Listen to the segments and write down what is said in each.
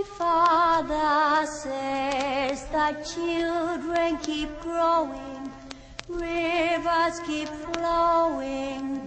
My father says that children keep growing, rivers keep flowing.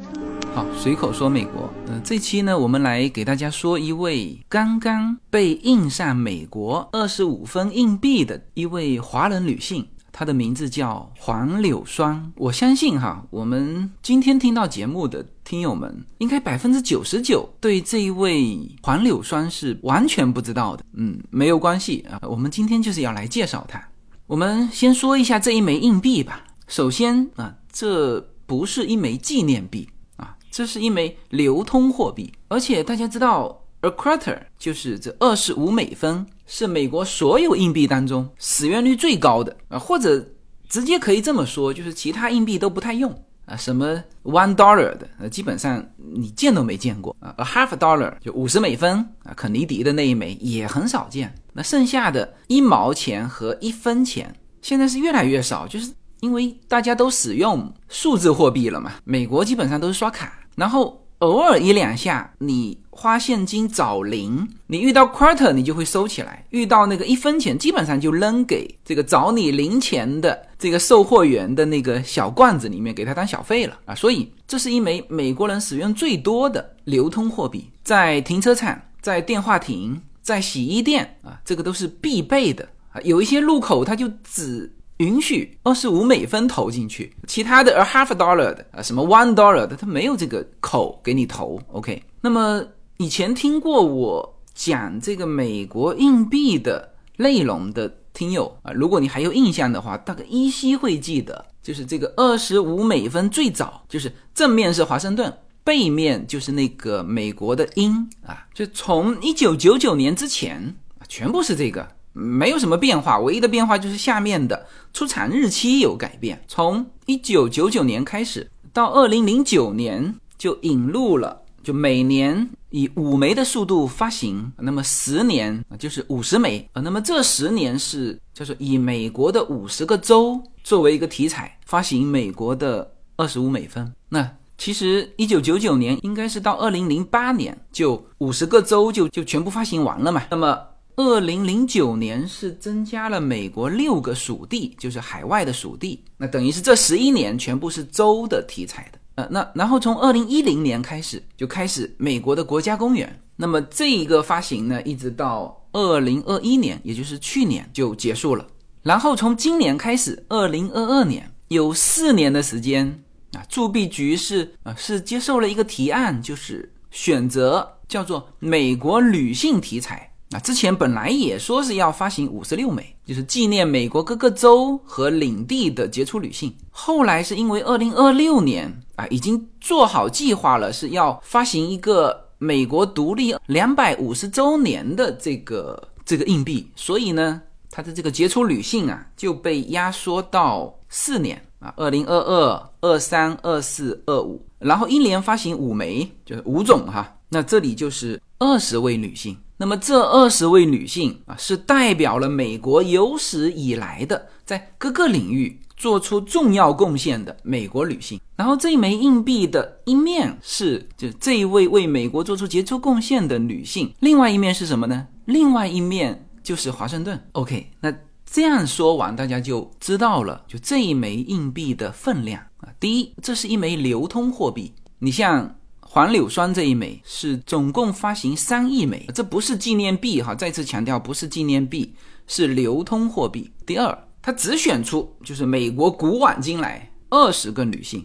好，随口说美国。嗯、这期呢，我们来给大家说一位刚刚被印上美国二十五分硬币的一位华人女性，它的名字叫黄柳霜。我相信哈，我们今天听到节目的听友们，应该百分之九十九对这一位黄柳霜是完全不知道的。嗯，没有关系啊，我们今天就是要来介绍它。我们先说一下这一枚硬币吧。首先啊，这不是一枚纪念币啊。这是一枚流通货币，而且大家知道，a quarter 就是这二十五美分，是美国所有硬币当中使用率最高的啊，或者直接可以这么说，就是其他硬币都不太用啊。什么 one dollar 的，呃，基本上你见都没见过啊。a half dollar 就五十美分啊，肯尼迪的那一枚也很少见。那剩下的一毛钱和一分钱，现在是越来越少，就是因为大家都使用数字货币了嘛。美国基本上都是刷卡。然后偶尔一两下，你花现金找零，你遇到 quarter 你就会收起来，遇到那个一分钱，基本上就扔给这个找你零钱的这个售货员的那个小罐子里面，给他当小费了啊。所以这是一枚美国人使用最多的流通货币，在停车场、在电话亭、在洗衣店啊，这个都是必备的啊。有一些路口它就只。允许二十五美分投进去，其他的 a half dollar 的啊，什么 one dollar 的，它没有这个口给你投。OK，那么以前听过我讲这个美国硬币的内容的听友啊，如果你还有印象的话，大概依稀会记得，就是这个二十五美分最早就是正面是华盛顿，背面就是那个美国的鹰啊，就从一九九九年之前，全部是这个。没有什么变化，唯一的变化就是下面的出厂日期有改变。从一九九九年开始到二零零九年，就引入了就每年以五枚的速度发行，那么十年就是五十枚啊。那么这十年是叫做以美国的五十个州作为一个题材发行美国的二十五美分。那其实一九九九年应该是到二零零八年就五十个州就就全部发行完了嘛。那么二零零九年是增加了美国六个属地，就是海外的属地，那等于是这十一年全部是州的题材的。呃，那然后从二零一零年开始就开始美国的国家公园，那么这一个发行呢，一直到二零二一年，也就是去年就结束了。然后从今年开始，二零二二年有四年的时间啊，铸币局是啊是接受了一个提案，就是选择叫做美国女性题材。啊之前本来也说是要发行五十六枚，就是纪念美国各个州和领地的杰出女性。后来是因为二零二六年啊，已经做好计划了，是要发行一个美国独立两百五十周年的这个这个硬币，所以呢，它的这个杰出女性啊就被压缩到四年啊，二零二二、二三、二四、二五，然后一年发行五枚，就是五种哈。那这里就是二十位女性。那么这二十位女性啊，是代表了美国有史以来的在各个领域做出重要贡献的美国女性。然后这一枚硬币的一面是就这一位为美国做出杰出贡献的女性，另外一面是什么呢？另外一面就是华盛顿。OK，那这样说完，大家就知道了，就这一枚硬币的分量啊。第一，这是一枚流通货币，你像。黄柳霜这一枚是总共发行三亿枚，这不是纪念币哈，再次强调不是纪念币，是流通货币。第二，他只选出就是美国古往今来二十个女性，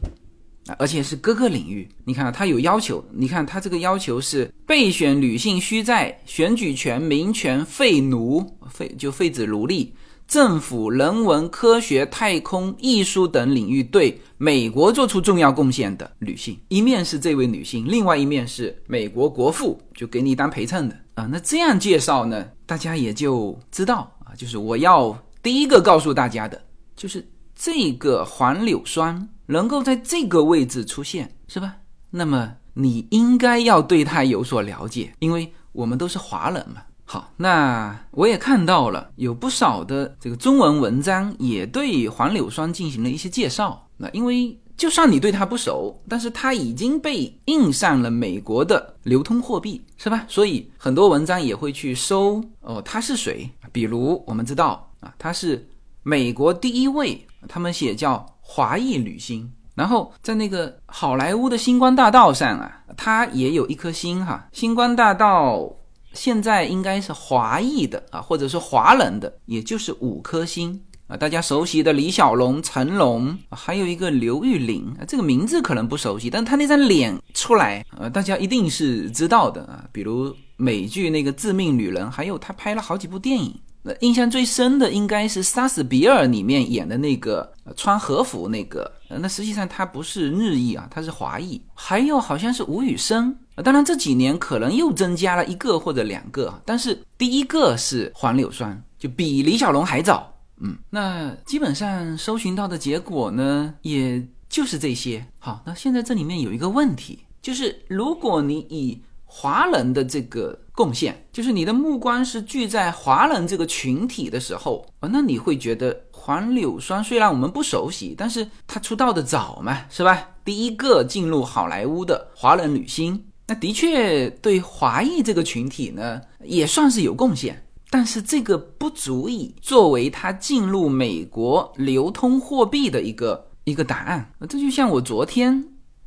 而且是各个领域。你看他有要求，你看他这个要求是备选女性需在选举权、民权、废奴废就废止奴隶。政府、人文、科学、太空、艺术等领域对美国做出重要贡献的女性，一面是这位女性，另外一面是美国国父，就给你当陪衬的啊。那这样介绍呢，大家也就知道啊，就是我要第一个告诉大家的，就是这个黄柳霜能够在这个位置出现，是吧？那么你应该要对她有所了解，因为我们都是华人嘛。好，那我也看到了有不少的这个中文文章也对黄柳霜进行了一些介绍。那因为就算你对他不熟，但是他已经被印上了美国的流通货币，是吧？所以很多文章也会去搜哦，他是谁？比如我们知道啊，他是美国第一位，他们写叫华裔女星。然后在那个好莱坞的星光大道上啊，它也有一颗星哈。星光大道现在应该是华裔的啊，或者是华人的，也就是五颗星啊。大家熟悉的李小龙、成龙，还有一个刘玉玲啊，这个名字可能不熟悉，但他那张脸出来，呃，大家一定是知道的啊。比如美剧那个《致命女人》，还有他拍了好几部电影。那印象最深的应该是《杀死比尔》里面演的那个穿和服那个，那实际上他不是日裔啊，他是华裔。还有好像是吴宇森，当然这几年可能又增加了一个或者两个，但是第一个是黄柳霜，就比李小龙还早。嗯，那基本上搜寻到的结果呢，也就是这些。好，那现在这里面有一个问题，就是如果你以华人的这个贡献，就是你的目光是聚在华人这个群体的时候啊，那你会觉得黄柳霜虽然我们不熟悉，但是她出道的早嘛，是吧？第一个进入好莱坞的华人女星，那的确对华裔这个群体呢也算是有贡献，但是这个不足以作为他进入美国流通货币的一个一个答案。这就像我昨天，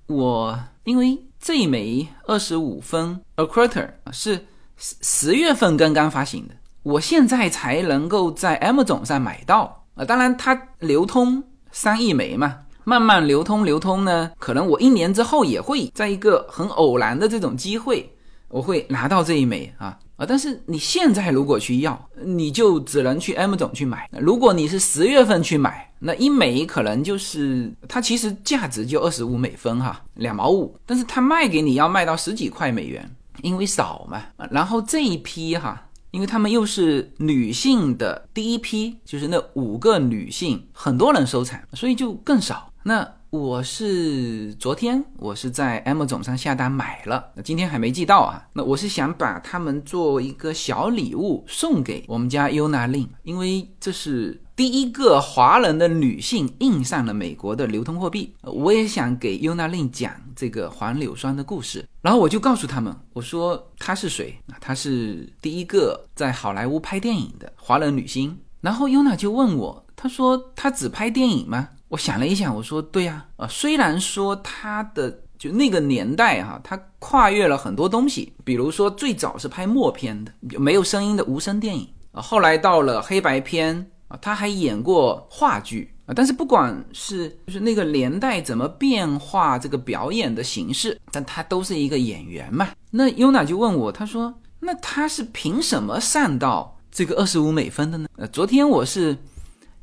我因为。这一枚二十五分 a quarter 是十十月份刚刚发行的，我现在才能够在 M 总上买到啊。当然，它流通三亿枚嘛，慢慢流通流通呢，可能我一年之后也会在一个很偶然的这种机会，我会拿到这一枚啊啊！但是你现在如果去要，你就只能去 M 总去买。如果你是十月份去买。那一枚可能就是它其实价值就二十五美分哈，两毛五，但是它卖给你要卖到十几块美元，因为少嘛。然后这一批哈，因为他们又是女性的第一批，就是那五个女性，很多人收藏，所以就更少。那我是昨天我是在 M 总上下单买了，那今天还没寄到啊。那我是想把它们做一个小礼物送给我们家 Yuna Lin，因为这是。第一个华人的女性印上了美国的流通货币，我也想给 Yuna Lin 讲这个黄柳霜的故事。然后我就告诉他们，我说她是谁？她是第一个在好莱坞拍电影的华人女星。然后 Yuna 就问我，她说她只拍电影吗？我想了一想，我说对呀，啊，虽然说他的就那个年代哈，他跨越了很多东西，比如说最早是拍默片的，没有声音的无声电影啊，后来到了黑白片。啊，他还演过话剧啊，但是不管是就是那个年代怎么变化这个表演的形式，但他都是一个演员嘛。那优娜就问我，他说：“那他是凭什么上到这个二十五美分的呢？”呃，昨天我是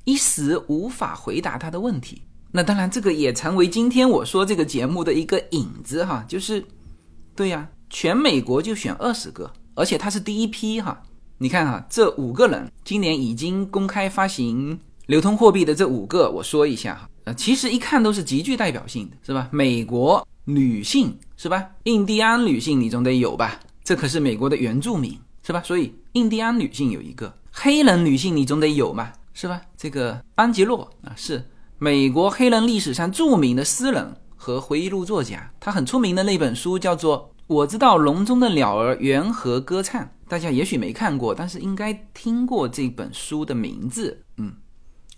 一时无法回答他的问题。那当然，这个也成为今天我说这个节目的一个影子哈，就是对呀，全美国就选二十个，而且他是第一批哈。你看哈，这五个人今年已经公开发行流通货币的这五个，我说一下哈，呃，其实一看都是极具代表性的，是吧？美国女性是吧？印第安女性你总得有吧？这可是美国的原住民是吧？所以印第安女性有一个，黑人女性你总得有嘛，是吧？这个安吉洛啊，是美国黑人历史上著名的诗人和回忆录作家，他很出名的那本书叫做《我知道笼中的鸟儿缘何歌唱》。大家也许没看过，但是应该听过这本书的名字。嗯，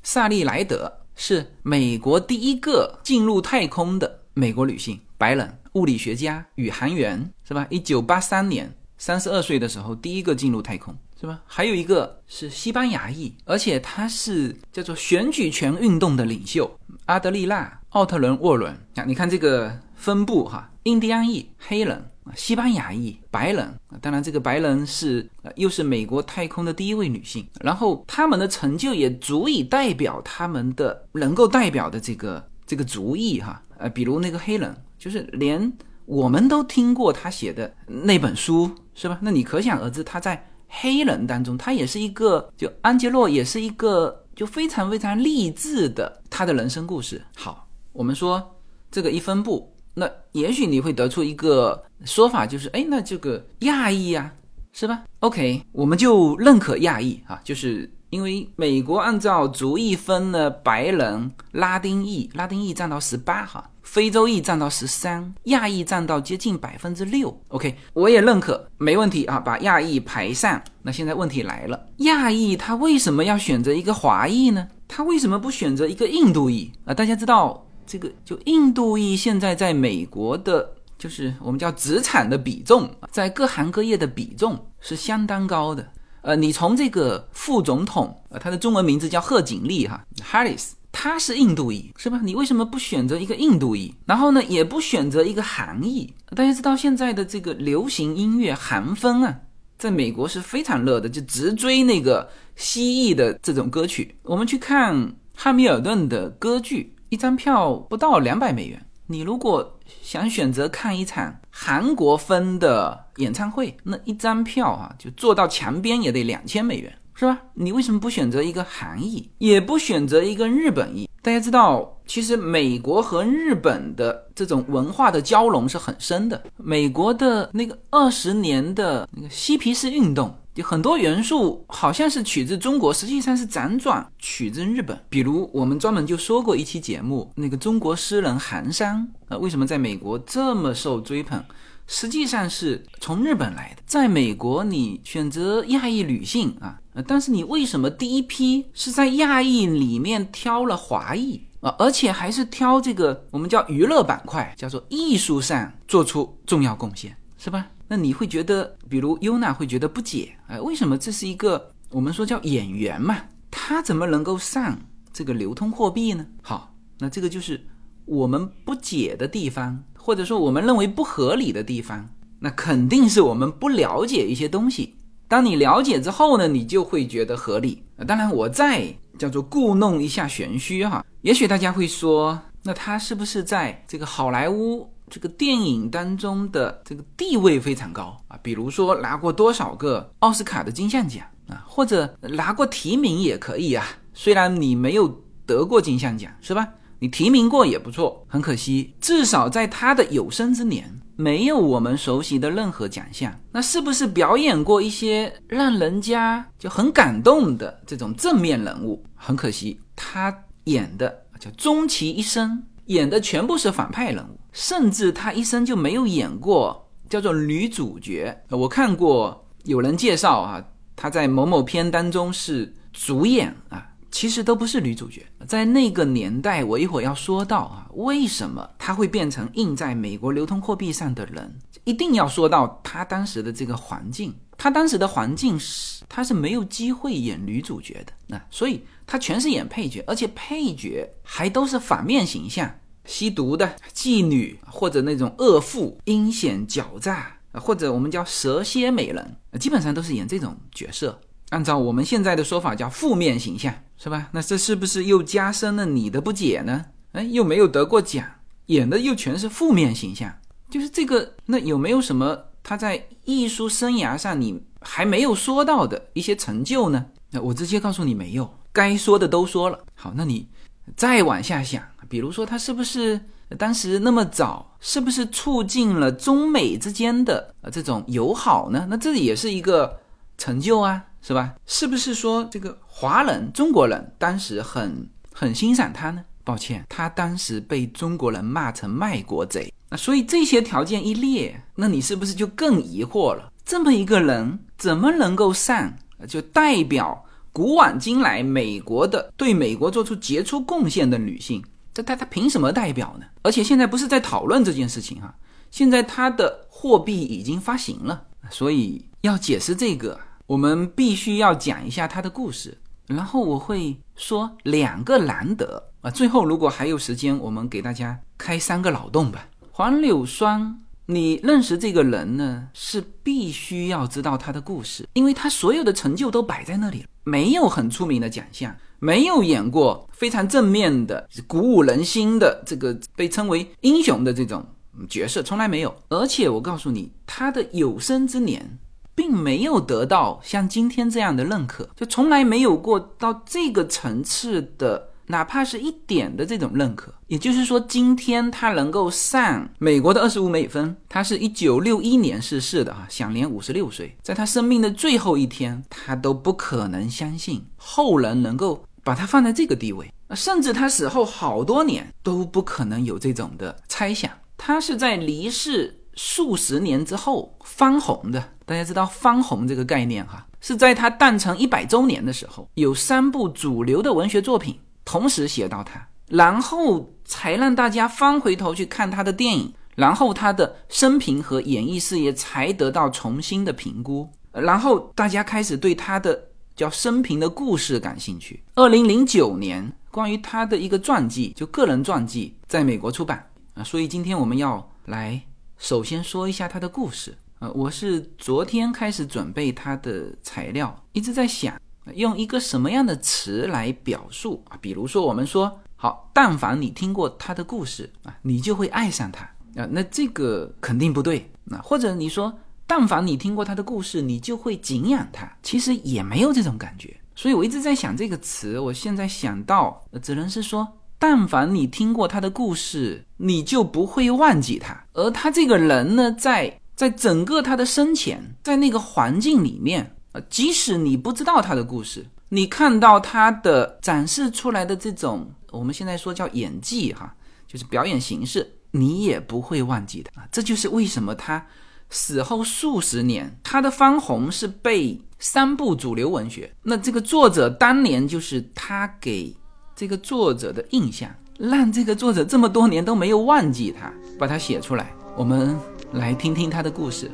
萨利莱德是美国第一个进入太空的美国女性，白人物理学家、宇航员，是吧？一九八三年，三十二岁的时候，第一个进入太空，是吧？还有一个是西班牙裔，而且他是叫做选举权运动的领袖阿德利娜·奥特伦沃伦。啊，你看这个分布哈，印第安裔、黑人。西班牙裔白人，当然这个白人是呃又是美国太空的第一位女性，然后他们的成就也足以代表他们的能够代表的这个这个族裔哈，呃，比如那个黑人，就是连我们都听过他写的那本书是吧？那你可想而知他在黑人当中，他也是一个就安杰洛也是一个就非常非常励志的他的人生故事。好，我们说这个一分布。那也许你会得出一个说法，就是哎，那这个亚裔呀，是吧？OK，我们就认可亚裔啊，就是因为美国按照族裔分呢，白人、拉丁裔，拉丁裔占到十八哈，非洲裔占到十三，亚裔占到接近百分之六。OK，我也认可，没问题啊，把亚裔排上。那现在问题来了，亚裔他为什么要选择一个华裔呢？他为什么不选择一个印度裔啊？大家知道这个，就印度裔现在在美国的。就是我们叫资产的比重，在各行各业的比重是相当高的。呃，你从这个副总统，呃，他的中文名字叫贺锦丽哈，Harris，他是印度裔，是吧？你为什么不选择一个印度裔？然后呢，也不选择一个韩裔？大家知道现在的这个流行音乐韩风啊，在美国是非常热的，就直追那个西裔的这种歌曲。我们去看汉密尔顿的歌剧，一张票不到两百美元。你如果想选择看一场韩国风的演唱会，那一张票啊，就坐到墙边也得两千美元，是吧？你为什么不选择一个韩裔，也不选择一个日本裔？大家知道，其实美国和日本的这种文化的交融是很深的。美国的那个二十年的那个嬉皮士运动。就很多元素好像是取自中国，实际上是辗转取自日本。比如我们专门就说过一期节目，那个中国诗人韩山，呃，为什么在美国这么受追捧？实际上是从日本来的。在美国，你选择亚裔女性啊，呃但是你为什么第一批是在亚裔里面挑了华裔啊？而且还是挑这个我们叫娱乐板块，叫做艺术上做出重要贡献，是吧？那你会觉得，比如优娜会觉得不解，哎，为什么这是一个我们说叫演员嘛，他怎么能够上这个流通货币呢？好，那这个就是我们不解的地方，或者说我们认为不合理的地方，那肯定是我们不了解一些东西。当你了解之后呢，你就会觉得合理。当然，我再叫做故弄一下玄虚哈，也许大家会说，那他是不是在这个好莱坞？这个电影当中的这个地位非常高啊，比如说拿过多少个奥斯卡的金像奖啊，或者拿过提名也可以啊。虽然你没有得过金像奖，是吧？你提名过也不错。很可惜，至少在他的有生之年，没有我们熟悉的任何奖项。那是不是表演过一些让人家就很感动的这种正面人物？很可惜，他演的叫终其一生。演的全部是反派人物，甚至他一生就没有演过叫做女主角。我看过有人介绍啊，他在某某片当中是主演啊，其实都不是女主角。在那个年代，我一会儿要说到啊，为什么她会变成印在美国流通货币上的人，一定要说到她当时的这个环境。她当时的环境是，她是没有机会演女主角的，那所以她全是演配角，而且配角还都是反面形象。吸毒的妓女，或者那种恶妇，阴险狡诈，或者我们叫蛇蝎美人，基本上都是演这种角色。按照我们现在的说法，叫负面形象，是吧？那这是不是又加深了你的不解呢？哎，又没有得过奖，演的又全是负面形象，就是这个。那有没有什么他在艺术生涯上你还没有说到的一些成就呢？那我直接告诉你，没有，该说的都说了。好，那你再往下想。比如说，他是不是当时那么早，是不是促进了中美之间的呃这种友好呢？那这也是一个成就啊，是吧？是不是说这个华人中国人当时很很欣赏他呢？抱歉，他当时被中国人骂成卖国贼。那所以这些条件一列，那你是不是就更疑惑了？这么一个人怎么能够上就代表古往今来美国的对美国做出杰出贡献的女性？这他他凭什么代表呢？而且现在不是在讨论这件事情哈，现在他的货币已经发行了，所以要解释这个，我们必须要讲一下他的故事，然后我会说两个难得啊，最后如果还有时间，我们给大家开三个脑洞吧。黄柳霜，你认识这个人呢，是必须要知道他的故事，因为他所有的成就都摆在那里了，没有很出名的奖项。没有演过非常正面的、鼓舞人心的这个被称为英雄的这种角色，从来没有。而且我告诉你，他的有生之年并没有得到像今天这样的认可，就从来没有过到这个层次的哪怕是一点的这种认可。也就是说，今天他能够上美国的二十五美分，他是一九六一年逝世的啊，享年五十六岁，在他生命的最后一天，他都不可能相信后人能够把他放在这个地位，甚至他死后好多年都不可能有这种的猜想。他是在离世数十年之后翻红的，大家知道翻红这个概念哈，是在他诞辰一百周年的时候，有三部主流的文学作品同时写到他。然后才让大家翻回头去看他的电影，然后他的生平和演艺事业才得到重新的评估，然后大家开始对他的叫生平的故事感兴趣。二零零九年，关于他的一个传记，就个人传记，在美国出版啊。所以今天我们要来首先说一下他的故事呃。我是昨天开始准备他的材料，一直在想用一个什么样的词来表述啊，比如说我们说。好，但凡你听过他的故事啊，你就会爱上他啊。那这个肯定不对。那或者你说，但凡你听过他的故事，你就会敬仰他，其实也没有这种感觉。所以我一直在想这个词，我现在想到，只能是说，但凡你听过他的故事，你就不会忘记他。而他这个人呢，在在整个他的生前，在那个环境里面啊，即使你不知道他的故事，你看到他的展示出来的这种。我们现在说叫演技哈，就是表演形式，你也不会忘记的啊。这就是为什么他死后数十年，他的翻红是被三部主流文学。那这个作者当年就是他给这个作者的印象，让这个作者这么多年都没有忘记他，把它写出来。我们来听听他的故事。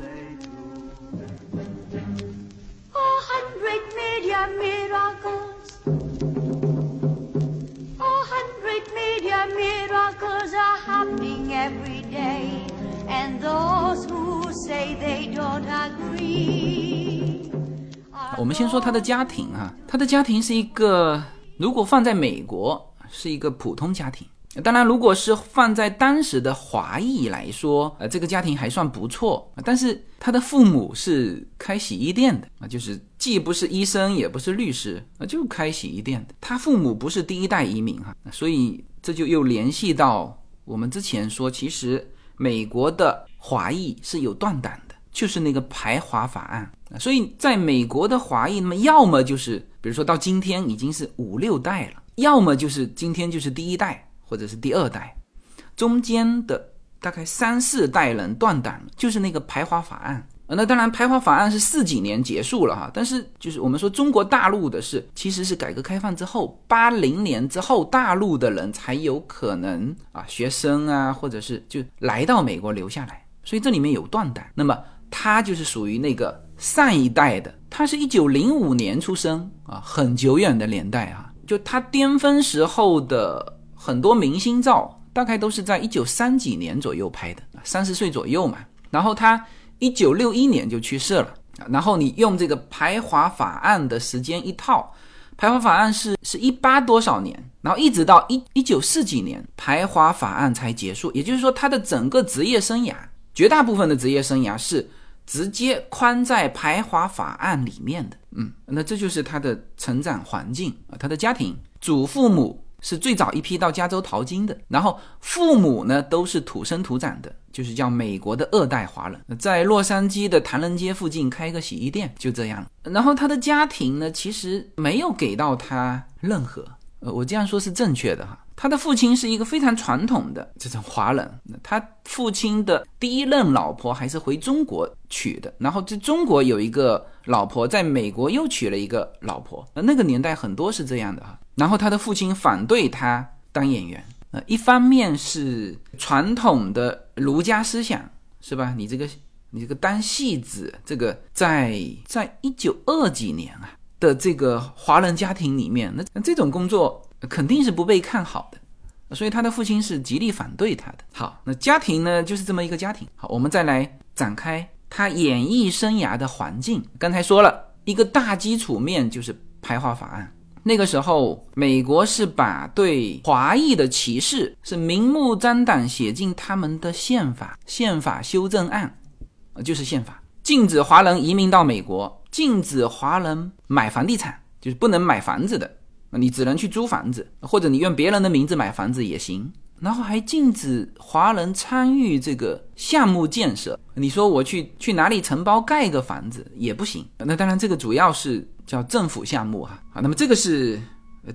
我们先说他的家庭啊，他的家庭是一个，如果放在美国是一个普通家庭。当然，如果是放在当时的华裔来说，呃，这个家庭还算不错。但是他的父母是开洗衣店的啊，就是既不是医生，也不是律师啊，就开洗衣店的。他父母不是第一代移民哈，所以这就又联系到我们之前说，其实美国的华裔是有断档的，就是那个排华法案。所以在美国的华裔，那么要么就是比如说到今天已经是五六代了，要么就是今天就是第一代。或者是第二代，中间的大概三四代人断档，就是那个排华法案。那当然，排华法案是四几年结束了哈，但是就是我们说中国大陆的是，其实是改革开放之后，八零年之后，大陆的人才有可能啊，学生啊，或者是就来到美国留下来，所以这里面有断档。那么他就是属于那个上一代的，他是一九零五年出生啊，很久远的年代啊，就他巅峰时候的。很多明星照大概都是在一九三几年左右拍的，三十岁左右嘛。然后他一九六一年就去世了。然后你用这个排华法案的时间一套，排华法案是是一八多少年，然后一直到一一九四几年，排华法案才结束。也就是说，他的整个职业生涯，绝大部分的职业生涯是直接框在排华法案里面的。嗯，那这就是他的成长环境啊，他的家庭，祖父母。是最早一批到加州淘金的，然后父母呢都是土生土长的，就是叫美国的二代华人，在洛杉矶的唐人街附近开个洗衣店，就这样。然后他的家庭呢，其实没有给到他任何，呃，我这样说是正确的哈。他的父亲是一个非常传统的这种华人，他父亲的第一任老婆还是回中国娶的，然后在中国有一个老婆，在美国又娶了一个老婆，那个年代很多是这样的哈。然后他的父亲反对他当演员，呃，一方面是传统的儒家思想，是吧？你这个你这个当戏子，这个在在一九二几年啊的这个华人家庭里面，那这种工作。肯定是不被看好的，所以他的父亲是极力反对他的。好，那家庭呢，就是这么一个家庭。好，我们再来展开他演艺生涯的环境。刚才说了一个大基础面，就是排华法案。那个时候，美国是把对华裔的歧视是明目张胆写进他们的宪法，宪法修正案，就是宪法，禁止华人移民到美国，禁止华人买房地产，就是不能买房子的。你只能去租房子，或者你用别人的名字买房子也行。然后还禁止华人参与这个项目建设。你说我去去哪里承包盖个房子也不行。那当然，这个主要是叫政府项目哈。啊，那么这个是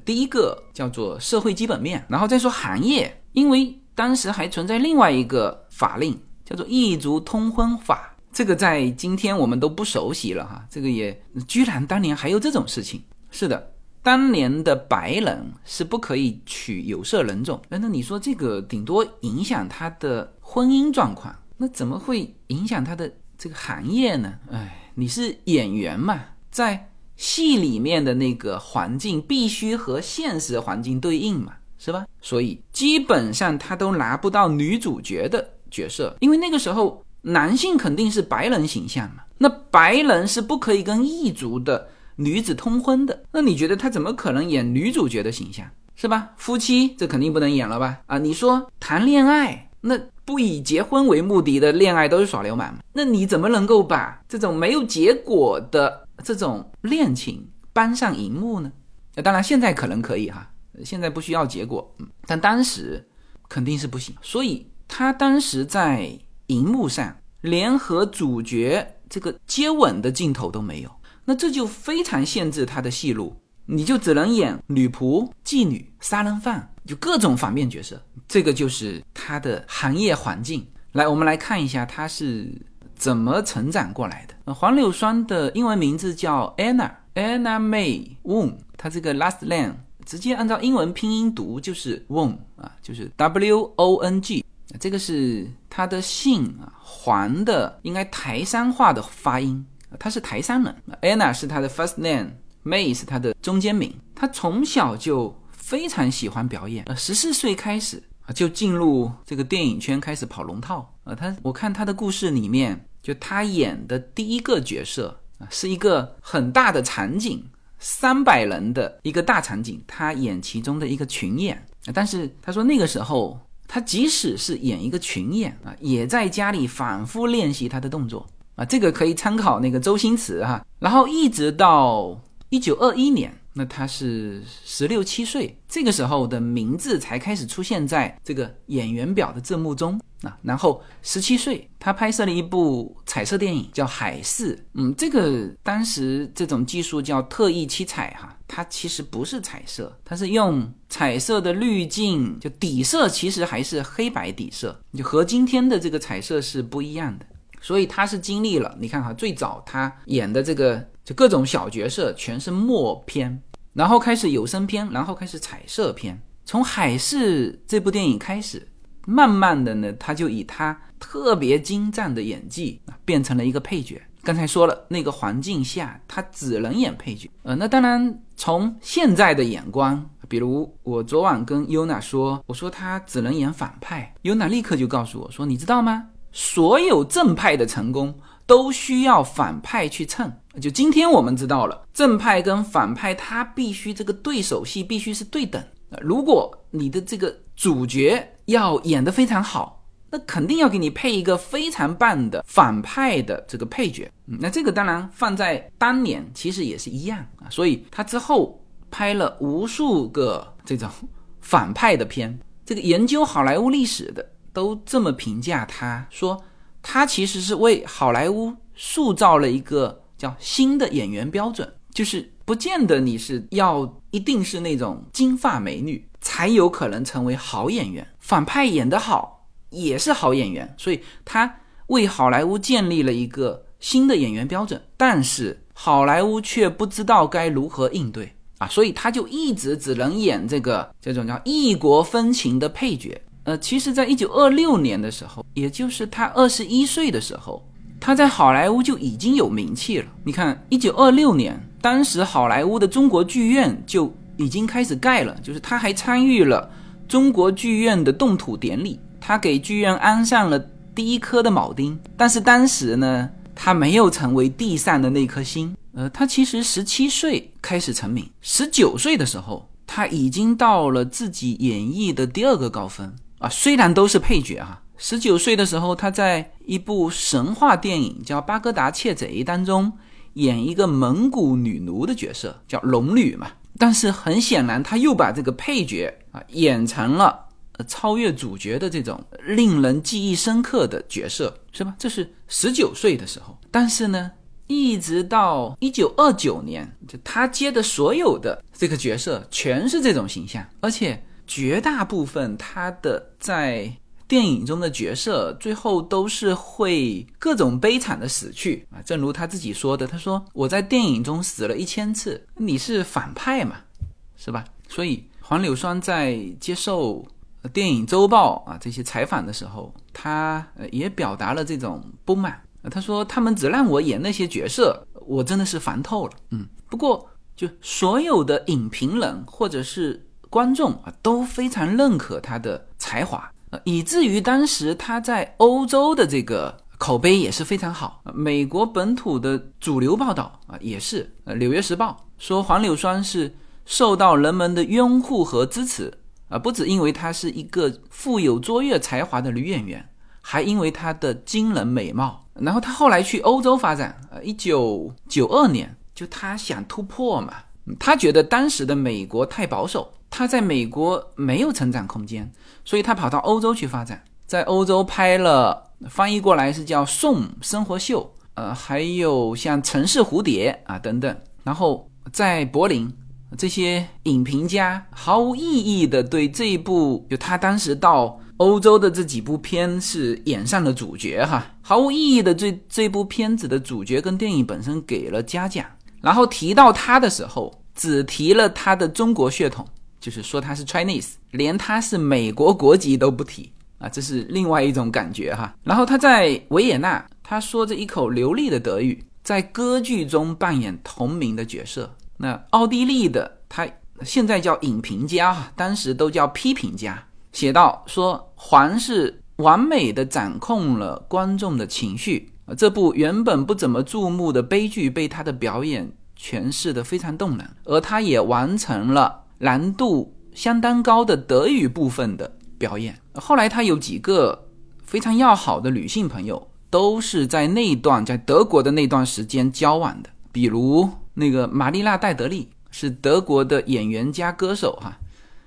第一个叫做社会基本面。然后再说行业，因为当时还存在另外一个法令叫做异族通婚法，这个在今天我们都不熟悉了哈。这个也居然当年还有这种事情。是的。当年的白人是不可以娶有色人种，那那你说这个顶多影响他的婚姻状况，那怎么会影响他的这个行业呢？哎，你是演员嘛，在戏里面的那个环境必须和现实环境对应嘛，是吧？所以基本上他都拿不到女主角的角色，因为那个时候男性肯定是白人形象嘛，那白人是不可以跟异族的。女子通婚的，那你觉得他怎么可能演女主角的形象，是吧？夫妻这肯定不能演了吧？啊，你说谈恋爱，那不以结婚为目的的恋爱都是耍流氓那你怎么能够把这种没有结果的这种恋情搬上荧幕呢？那当然现在可能可以哈，现在不需要结果，但当时肯定是不行。所以他当时在荧幕上连和主角这个接吻的镜头都没有。那这就非常限制他的戏路，你就只能演女仆、妓女、杀人犯，就各种反面角色。这个就是他的行业环境。来，我们来看一下他是怎么成长过来的。呃黄柳霜的英文名字叫 Anna，Anna May Wong。他这个 last name 直接按照英文拼音读就是 Wong 啊，就是 W O N G。这个是他的姓啊，黄的应该台山话的发音。他是台山人，Anna 是他的 first name，May 是他的中间名。他从小就非常喜欢表演，呃，十四岁开始啊就进入这个电影圈开始跑龙套啊。他我看他的故事里面，就他演的第一个角色啊是一个很大的场景，三百人的一个大场景，他演其中的一个群演。但是他说那个时候他即使是演一个群演啊，也在家里反复练习他的动作。啊，这个可以参考那个周星驰哈，然后一直到一九二一年，那他是十六七岁，这个时候的名字才开始出现在这个演员表的字幕中啊。然后十七岁，他拍摄了一部彩色电影叫《海市》，嗯，这个当时这种技术叫特异七彩哈，它其实不是彩色，它是用彩色的滤镜，就底色其实还是黑白底色，就和今天的这个彩色是不一样的。所以他是经历了，你看哈，最早他演的这个就各种小角色全是默片，然后开始有声片，然后开始彩色片。从《海市》这部电影开始，慢慢的呢，他就以他特别精湛的演技啊，变成了一个配角。刚才说了，那个环境下他只能演配角。呃，那当然从现在的眼光，比如我昨晚跟优娜说，我说他只能演反派，优娜立刻就告诉我说，你知道吗？所有正派的成功都需要反派去蹭。就今天我们知道了，正派跟反派他必须这个对手戏必须是对等。如果你的这个主角要演得非常好，那肯定要给你配一个非常棒的反派的这个配角。嗯那这个当然放在当年其实也是一样啊。所以他之后拍了无数个这种反派的片。这个研究好莱坞历史的。都这么评价他，说他其实是为好莱坞塑造了一个叫新的演员标准，就是不见得你是要一定是那种金发美女才有可能成为好演员，反派演得好也是好演员，所以他为好莱坞建立了一个新的演员标准，但是好莱坞却不知道该如何应对啊，所以他就一直只能演这个这种叫异国风情的配角。呃，其实，在一九二六年的时候，也就是他二十一岁的时候，他在好莱坞就已经有名气了。你看，一九二六年，当时好莱坞的中国剧院就已经开始盖了，就是他还参与了中国剧院的动土典礼，他给剧院安上了第一颗的铆钉。但是当时呢，他没有成为地上的那颗星。呃，他其实十七岁开始成名，十九岁的时候，他已经到了自己演绎的第二个高峰。啊，虽然都是配角哈，十九岁的时候，他在一部神话电影叫《巴格达窃贼》当中演一个蒙古女奴的角色，叫龙女嘛。但是很显然，他又把这个配角啊演成了超越主角的这种令人记忆深刻的角色，是吧？这是十九岁的时候，但是呢，一直到一九二九年，就他接的所有的这个角色全是这种形象，而且绝大部分他的在。电影中的角色最后都是会各种悲惨的死去啊，正如他自己说的，他说我在电影中死了一千次，你是反派嘛，是吧？所以黄柳霜在接受电影周报啊这些采访的时候，他也表达了这种不满他说他们只让我演那些角色，我真的是烦透了。嗯，不过就所有的影评人或者是观众啊都非常认可他的才华。以至于当时他在欧洲的这个口碑也是非常好。美国本土的主流报道啊，也是《纽约时报》说黄柳霜是受到人们的拥护和支持啊，不只因为她是一个富有卓越才华的女演员，还因为她的惊人美貌。然后她后来去欧洲发展，呃，一九九二年就她想突破嘛，她觉得当时的美国太保守，她在美国没有成长空间。所以他跑到欧洲去发展，在欧洲拍了翻译过来是叫《宋生活秀》，呃，还有像《城市蝴蝶》啊等等。然后在柏林，这些影评家毫无意义的对这一部就他当时到欧洲的这几部片是演上了主角哈，毫无意义的这这部片子的主角跟电影本身给了嘉奖。然后提到他的时候，只提了他的中国血统。就是说他是 Chinese，连他是美国国籍都不提啊，这是另外一种感觉哈。然后他在维也纳，他说着一口流利的德语，在歌剧中扮演同名的角色。那奥地利的他现在叫影评家，当时都叫批评家，写道说黄是完美的掌控了观众的情绪，这部原本不怎么注目的悲剧被他的表演诠释的非常动人，而他也完成了。难度相当高的德语部分的表演。后来他有几个非常要好的女性朋友，都是在那段在德国的那段时间交往的。比如那个玛丽娜·戴德利是德国的演员加歌手，哈，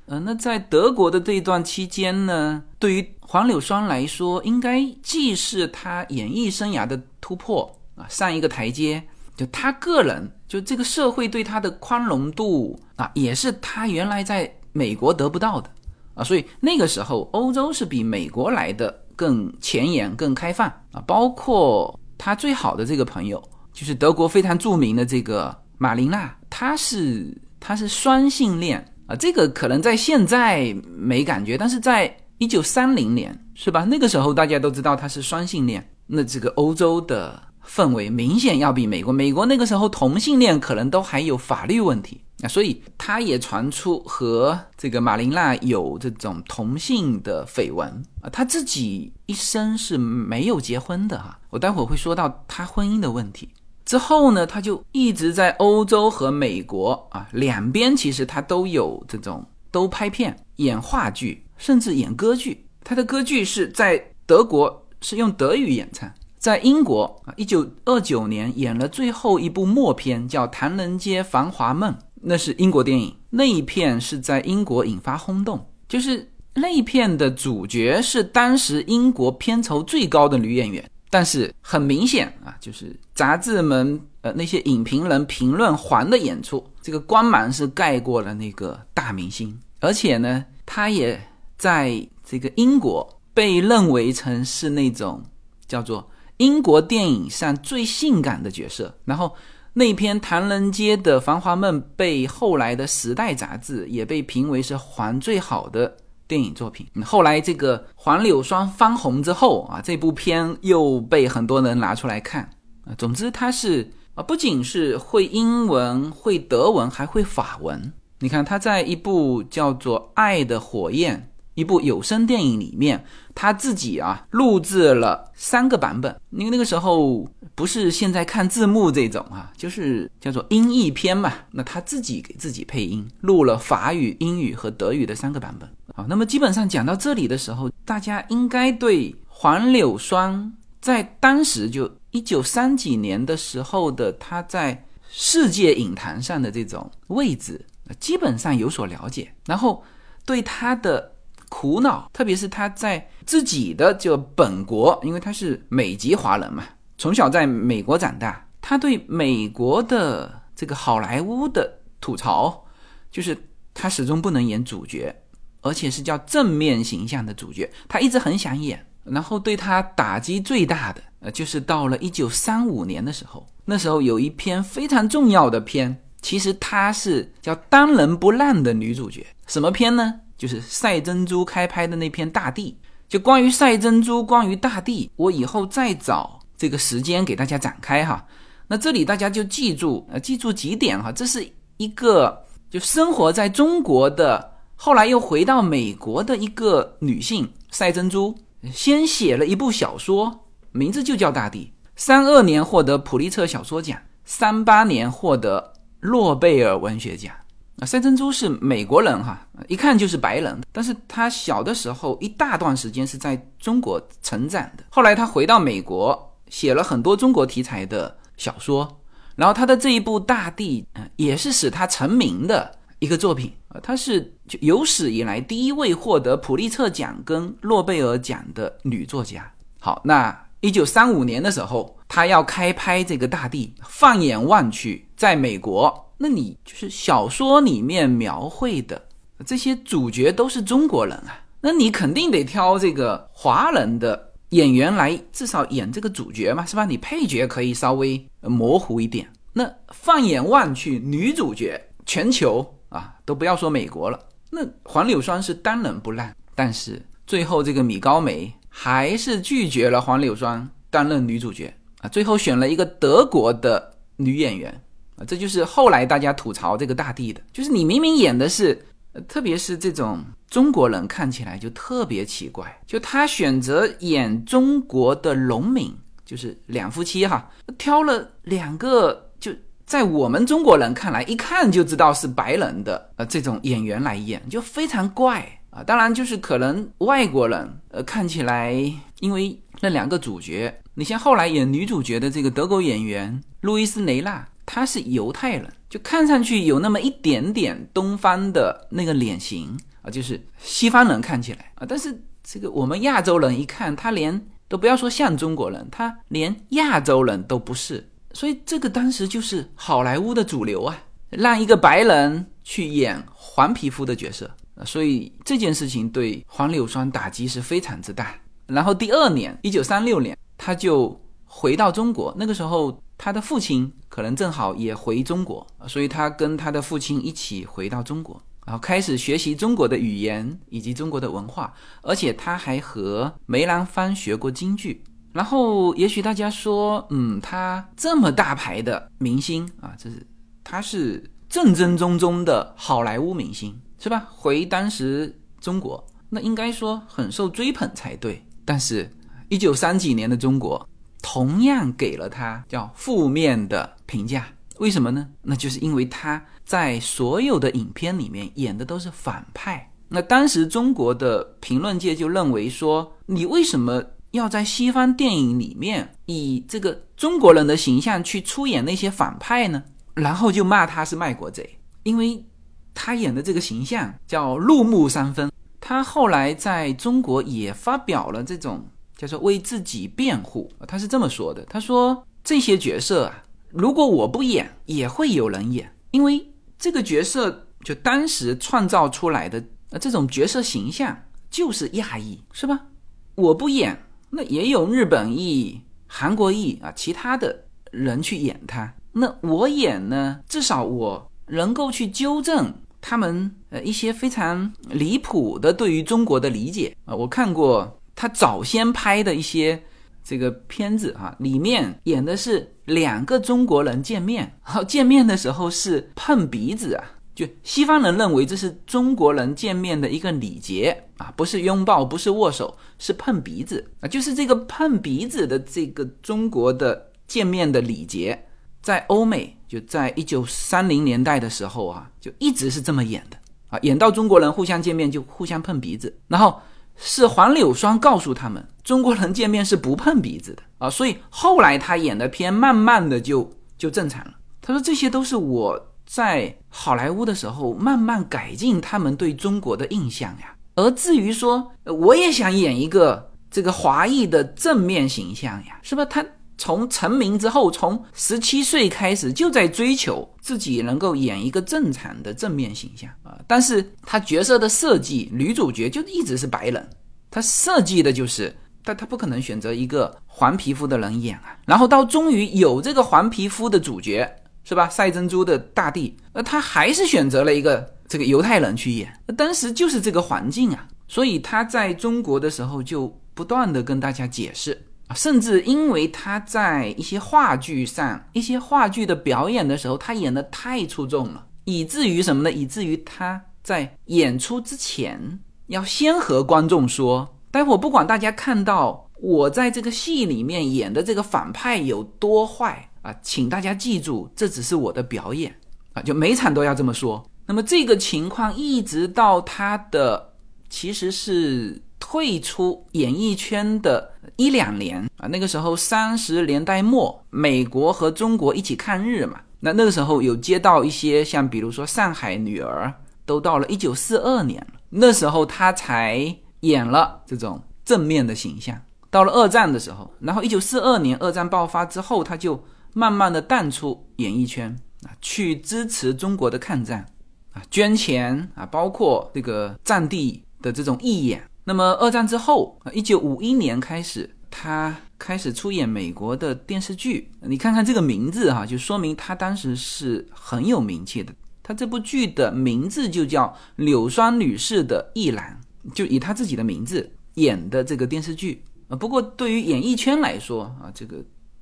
呃，那在德国的这段期间呢，对于黄柳霜来说，应该既是他演艺生涯的突破啊，上一个台阶。就他个人，就这个社会对他的宽容度啊，也是他原来在美国得不到的啊，所以那个时候欧洲是比美国来的更前沿、更开放啊。包括他最好的这个朋友，就是德国非常著名的这个马琳娜，她是她是双性恋啊，这个可能在现在没感觉，但是在一九三零年是吧？那个时候大家都知道他是双性恋，那这个欧洲的。氛围明显要比美国，美国那个时候同性恋可能都还有法律问题啊，所以他也传出和这个马琳娜有这种同性的绯闻啊，他自己一生是没有结婚的哈，我待会儿会说到他婚姻的问题。之后呢，他就一直在欧洲和美国啊两边，其实他都有这种都拍片、演话剧，甚至演歌剧。他的歌剧是在德国是用德语演唱。在英国啊，一九二九年演了最后一部默片，叫《唐人街繁华梦》，那是英国电影。那一片是在英国引发轰动，就是那一片的主角是当时英国片酬最高的女演员。但是很明显啊，就是杂志们呃那些影评人评论黄的演出，这个光芒是盖过了那个大明星。而且呢，他也在这个英国被认为成是那种叫做。英国电影上最性感的角色，然后那篇《唐人街的繁华梦》被后来的《时代》杂志也被评为是黄最好的电影作品。后来这个黄柳霜翻红之后啊，这部片又被很多人拿出来看啊。总之，他是啊，不仅是会英文、会德文，还会法文。你看他在一部叫做《爱的火焰》。一部有声电影里面，他自己啊录制了三个版本，因为那个时候不是现在看字幕这种啊，就是叫做音译片嘛。那他自己给自己配音，录了法语、英语和德语的三个版本。好，那么基本上讲到这里的时候，大家应该对黄柳霜在当时就一九三几年的时候的他在世界影坛上的这种位置，基本上有所了解。然后对他的苦恼，特别是他在自己的就本国，因为他是美籍华人嘛，从小在美国长大，他对美国的这个好莱坞的吐槽，就是他始终不能演主角，而且是叫正面形象的主角，他一直很想演。然后对他打击最大的，呃，就是到了一九三五年的时候，那时候有一篇非常重要的片，其实她是叫当仁不让的女主角。什么片呢？就是赛珍珠开拍的那片《大地》。就关于赛珍珠，关于大地，我以后再找这个时间给大家展开哈。那这里大家就记住，呃，记住几点哈。这是一个就生活在中国的，后来又回到美国的一个女性赛珍珠。先写了一部小说，名字就叫《大地》。三二年获得普利策小说奖，三八年获得诺贝尔文学奖。啊，赛珍珠是美国人哈，一看就是白人。但是他小的时候一大段时间是在中国成长的。后来他回到美国，写了很多中国题材的小说。然后他的这一部《大地》也是使他成名的一个作品。他是有史以来第一位获得普利策奖跟诺贝尔奖的女作家。好，那一九三五年的时候，他要开拍这个《大地》，放眼望去，在美国，那你就是小说里面描绘的这些主角都是中国人啊，那你肯定得挑这个华人的演员来，至少演这个主角嘛，是吧？你配角可以稍微模糊一点。那放眼望去，女主角全球。啊，都不要说美国了，那黄柳霜是当仁不让，但是最后这个米高梅还是拒绝了黄柳霜担任女主角啊，最后选了一个德国的女演员啊，这就是后来大家吐槽这个大地的，就是你明明演的是，特别是这种中国人看起来就特别奇怪，就他选择演中国的农民，就是两夫妻哈，挑了两个就。在我们中国人看来，一看就知道是白人的呃这种演员来演，就非常怪啊。当然，就是可能外国人呃看起来，因为那两个主角，你像后来演女主角的这个德国演员路易斯雷纳，他是犹太人，就看上去有那么一点点东方的那个脸型啊，就是西方人看起来啊。但是这个我们亚洲人一看，他连都不要说像中国人，他连亚洲人都不是。所以这个当时就是好莱坞的主流啊，让一个白人去演黄皮肤的角色啊，所以这件事情对黄柳霜打击是非常之大。然后第二年，一九三六年，他就回到中国，那个时候他的父亲可能正好也回中国，所以他跟他的父亲一起回到中国，然后开始学习中国的语言以及中国的文化，而且他还和梅兰芳学过京剧。然后，也许大家说，嗯，他这么大牌的明星啊，这是他是正正宗宗的好莱坞明星，是吧？回当时中国，那应该说很受追捧才对。但是，一九三几年的中国，同样给了他叫负面的评价。为什么呢？那就是因为他在所有的影片里面演的都是反派。那当时中国的评论界就认为说，你为什么？要在西方电影里面以这个中国人的形象去出演那些反派呢？然后就骂他是卖国贼，因为他演的这个形象叫入木三分。他后来在中国也发表了这种叫做为自己辩护，他是这么说的：他说这些角色啊，如果我不演，也会有人演，因为这个角色就当时创造出来的这种角色形象就是亚裔，是吧？我不演。那也有日本裔、韩国裔啊，其他的人去演他。那我演呢，至少我能够去纠正他们呃一些非常离谱的对于中国的理解啊。我看过他早先拍的一些这个片子啊，里面演的是两个中国人见面，好见面的时候是碰鼻子啊。就西方人认为这是中国人见面的一个礼节啊，不是拥抱，不是握手，是碰鼻子啊。就是这个碰鼻子的这个中国的见面的礼节，在欧美就在一九三零年代的时候啊，就一直是这么演的啊。演到中国人互相见面就互相碰鼻子，然后是黄柳霜告诉他们，中国人见面是不碰鼻子的啊，所以后来他演的片慢慢的就就正常了。他说这些都是我在好莱坞的时候慢慢改进他们对中国的印象呀。而至于说我也想演一个这个华裔的正面形象呀，是吧？他。从成名之后，从十七岁开始就在追求自己能够演一个正常的正面形象啊！但是他角色的设计，女主角就一直是白人，他设计的就是，但他不可能选择一个黄皮肤的人演啊。然后到终于有这个黄皮肤的主角是吧？赛珍珠的大地，那他还是选择了一个这个犹太人去演。当时就是这个环境啊，所以他在中国的时候就不断的跟大家解释。甚至因为他在一些话剧上、一些话剧的表演的时候，他演的太出众了，以至于什么呢？以至于他在演出之前要先和观众说：“待会儿不管大家看到我在这个戏里面演的这个反派有多坏啊，请大家记住，这只是我的表演啊！”就每场都要这么说。那么这个情况一直到他的其实是。退出演艺圈的一两年啊，那个时候三十年代末，美国和中国一起抗日嘛。那那个时候有接到一些像，比如说《上海女儿》，都到了一九四二年了，那时候他才演了这种正面的形象。到了二战的时候，然后一九四二年二战爆发之后，他就慢慢的淡出演艺圈啊，去支持中国的抗战啊，捐钱啊，包括这个战地的这种义演。那么二战之后啊，一九五一年开始，他开始出演美国的电视剧。你看看这个名字哈，就说明他当时是很有名气的。他这部剧的名字就叫《柳霜女士的一览》，就以他自己的名字演的这个电视剧啊。不过对于演艺圈来说啊，这个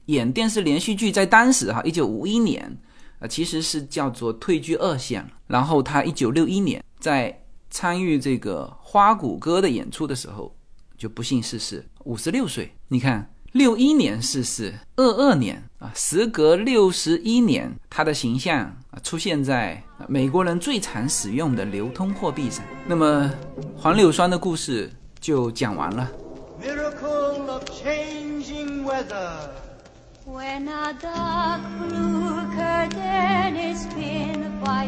演电视连续剧在当时哈，一九五一年啊，其实是叫做退居二线。然后他一九六一年在。参与这个花鼓歌的演出的时候，就不幸逝世，五十六岁。你看，六一年逝世，二二年啊，时隔六十一年，他的形象啊出现在美国人最常使用的流通货币上。那么，黄柳霜的故事就讲完了。When a dark by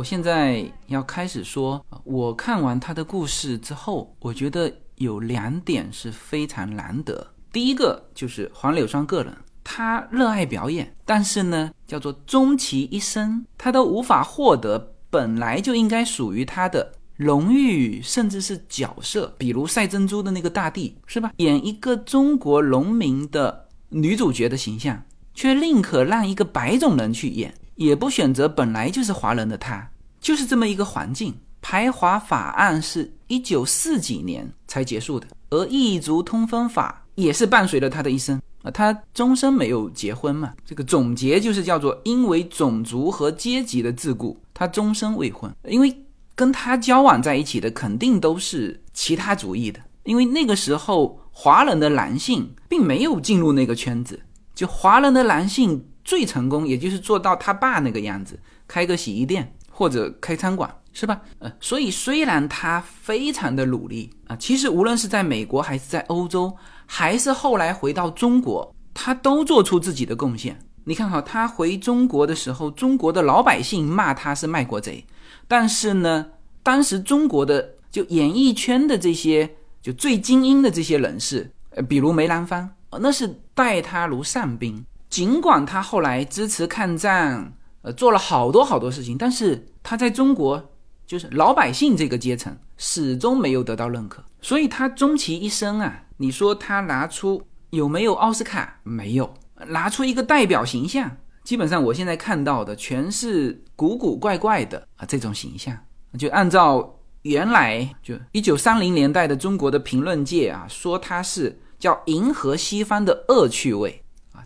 我现在要开始说我看完他的故事之后我觉得有两点是非常难得第一个就是黄柳霜个人他热爱表演但是呢叫做终其一生他都无法获得本来就应该属于他的荣誉，甚至是角色，比如赛珍珠的那个大地，是吧？演一个中国农民的女主角的形象，却宁可让一个白种人去演，也不选择本来就是华人的他，就是这么一个环境。排华法案是一九四几年才结束的，而异族通婚法也是伴随了他的一生啊，他终身没有结婚嘛。这个总结就是叫做因为种族和阶级的桎梏。他终身未婚，因为跟他交往在一起的肯定都是其他族裔的，因为那个时候华人的男性并没有进入那个圈子，就华人的男性最成功，也就是做到他爸那个样子，开个洗衣店或者开餐馆，是吧？呃，所以虽然他非常的努力啊，其实无论是在美国还是在欧洲，还是后来回到中国，他都做出自己的贡献。你看哈，他回中国的时候，中国的老百姓骂他是卖国贼，但是呢，当时中国的就演艺圈的这些就最精英的这些人士，呃，比如梅兰芳，那是待他如上宾。尽管他后来支持抗战，呃，做了好多好多事情，但是他在中国就是老百姓这个阶层始终没有得到认可，所以他终其一生啊，你说他拿出有没有奥斯卡？没有。拿出一个代表形象，基本上我现在看到的全是古古怪怪的啊，这种形象就按照原来就一九三零年代的中国的评论界啊，说他是叫迎合西方的恶趣味，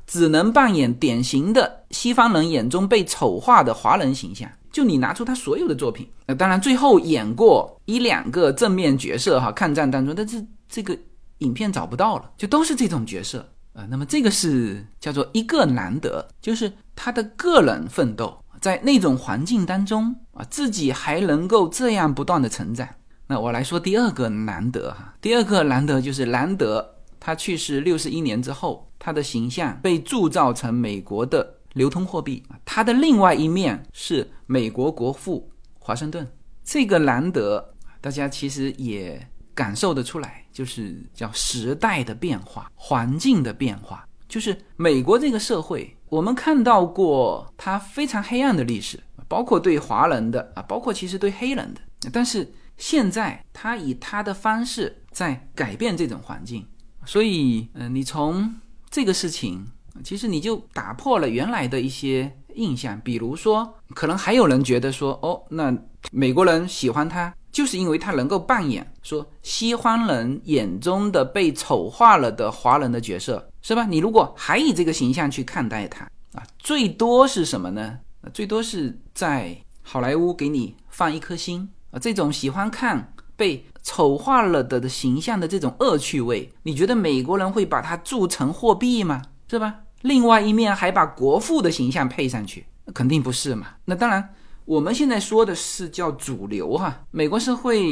只能扮演典型的西方人眼中被丑化的华人形象，就你拿出他所有的作品，呃，当然最后演过一两个正面角色哈，抗战当中，但是这个影片找不到了，就都是这种角色啊。那么这个是叫做一个难得，就是他的个人奋斗，在那种环境当中啊，自己还能够这样不断的成长。那我来说第二个难得哈，第二个难得就是难得他去世六十一年之后，他的形象被铸造成美国的。流通货币，他的另外一面是美国国父华盛顿。这个难得，大家其实也感受得出来，就是叫时代的变化、环境的变化。就是美国这个社会，我们看到过它非常黑暗的历史，包括对华人的啊，包括其实对黑人的。但是现在，他以他的方式在改变这种环境。所以，嗯，你从这个事情。其实你就打破了原来的一些印象，比如说，可能还有人觉得说，哦，那美国人喜欢他，就是因为他能够扮演说西方人眼中的被丑化了的华人的角色，是吧？你如果还以这个形象去看待他啊，最多是什么呢？最多是在好莱坞给你放一颗心啊，这种喜欢看被丑化了的的形象的这种恶趣味，你觉得美国人会把它铸成货币吗？是吧？另外一面还把国父的形象配上去，肯定不是嘛。那当然，我们现在说的是叫主流哈。美国社会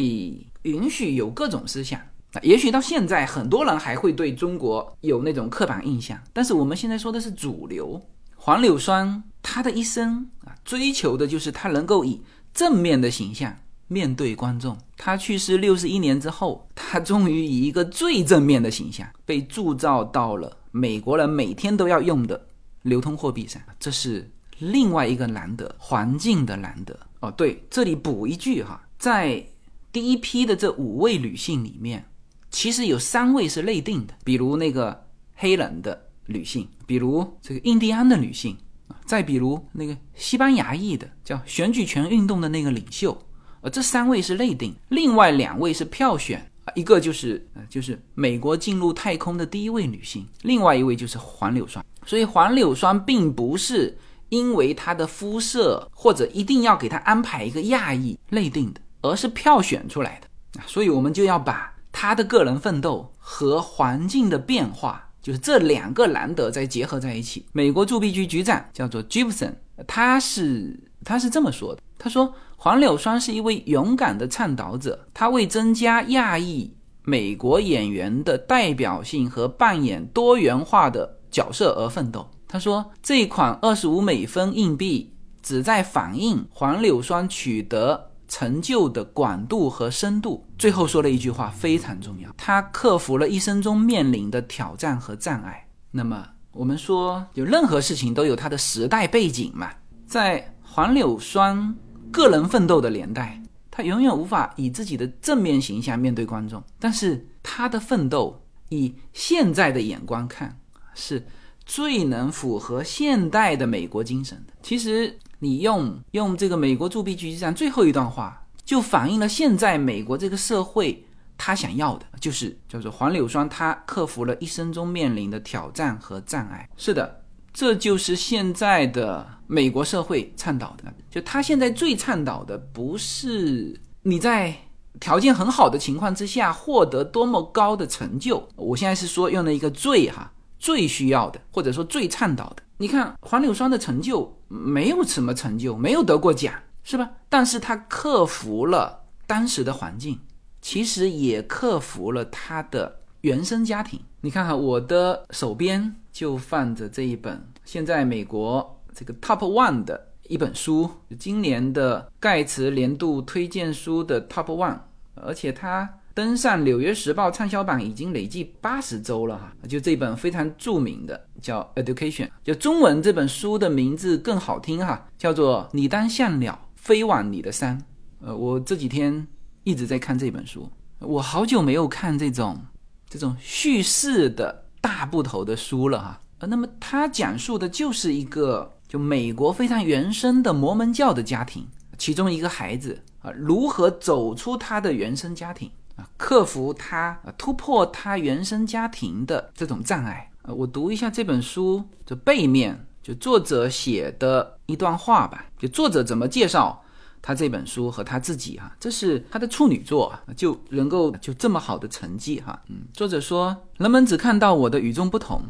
允许有各种思想，也许到现在很多人还会对中国有那种刻板印象。但是我们现在说的是主流。黄柳霜他的一生啊，追求的就是他能够以正面的形象面对观众。他去世六十一年之后，他终于以一个最正面的形象被铸造到了。美国人每天都要用的流通货币上，这是另外一个难得环境的难得哦。对，这里补一句哈，在第一批的这五位女性里面，其实有三位是内定的，比如那个黑人的女性，比如这个印第安的女性，再比如那个西班牙裔的叫选举权运动的那个领袖，呃，这三位是内定，另外两位是票选。一个就是，就是美国进入太空的第一位女性，另外一位就是黄柳霜。所以黄柳霜并不是因为她的肤色或者一定要给她安排一个亚裔内定的，而是票选出来的。所以我们就要把她的个人奋斗和环境的变化，就是这两个难得再结合在一起。美国铸币局局长叫做 Gibson，他是他是这么说的，他说。黄柳霜是一位勇敢的倡导者，他为增加亚裔美国演员的代表性和扮演多元化的角色而奋斗。他说：“这款二十五美分硬币旨在反映黄柳霜取得成就的广度和深度。”最后说了一句话非常重要：他克服了一生中面临的挑战和障碍。那么我们说，有任何事情都有它的时代背景嘛？在黄柳霜。个人奋斗的年代，他永远无法以自己的正面形象面对观众。但是他的奋斗，以现在的眼光看，是最能符合现代的美国精神的。其实，你用用这个美国铸币局长最后一段话，就反映了现在美国这个社会他想要的，就是叫做黄柳霜，他克服了一生中面临的挑战和障碍。是的。这就是现在的美国社会倡导的，就他现在最倡导的不是你在条件很好的情况之下获得多么高的成就，我现在是说用了一个最哈最需要的，或者说最倡导的。你看黄柳霜的成就没有什么成就，没有得过奖，是吧？但是他克服了当时的环境，其实也克服了他的原生家庭。你看哈，我的手边。就放着这一本现在美国这个 Top One 的一本书，今年的盖茨年度推荐书的 Top One，而且它登上《纽约时报》畅销榜已经累计八十周了哈。就这本非常著名的叫 Education，就中文这本书的名字更好听哈，叫做《你当像鸟飞往你的山》。呃，我这几天一直在看这本书，我好久没有看这种这种叙事的。大部头的书了哈，呃，那么它讲述的就是一个就美国非常原生的摩门教的家庭，其中一个孩子啊，如何走出他的原生家庭啊，克服他，突破他原生家庭的这种障碍啊。我读一下这本书的背面就作者写的一段话吧。就作者怎么介绍他这本书和他自己啊？这是他的处女作，就能够就这么好的成绩哈。嗯，作者说，人们只看到我的与众不同，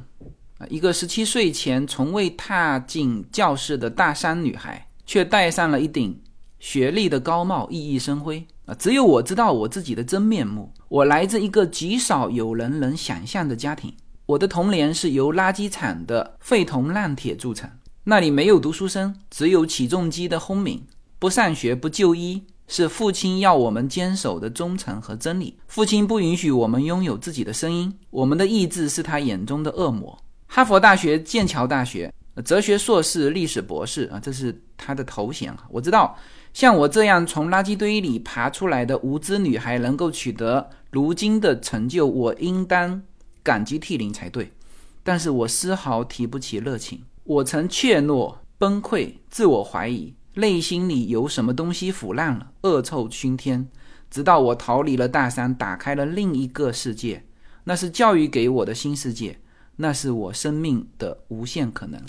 一个十七岁前从未踏进教室的大三女孩，却戴上了一顶学历的高帽，熠熠生辉啊。只有我知道我自己的真面目。我来自一个极少有人能想象的家庭。我的童年是由垃圾场的废铜烂铁铸成，那里没有读书声，只有起重机的轰鸣。不上学不就医是父亲要我们坚守的忠诚和真理。父亲不允许我们拥有自己的声音，我们的意志是他眼中的恶魔。哈佛大学、剑桥大学，哲学硕士、历史博士啊，这是他的头衔啊。我知道，像我这样从垃圾堆里爬出来的无知女孩能够取得如今的成就，我应当。感激涕零才对，但是我丝毫提不起热情。我曾怯懦、崩溃、自我怀疑，内心里有什么东西腐烂了，恶臭熏天。直到我逃离了大山，打开了另一个世界，那是教育给我的新世界，那是我生命的无限可能。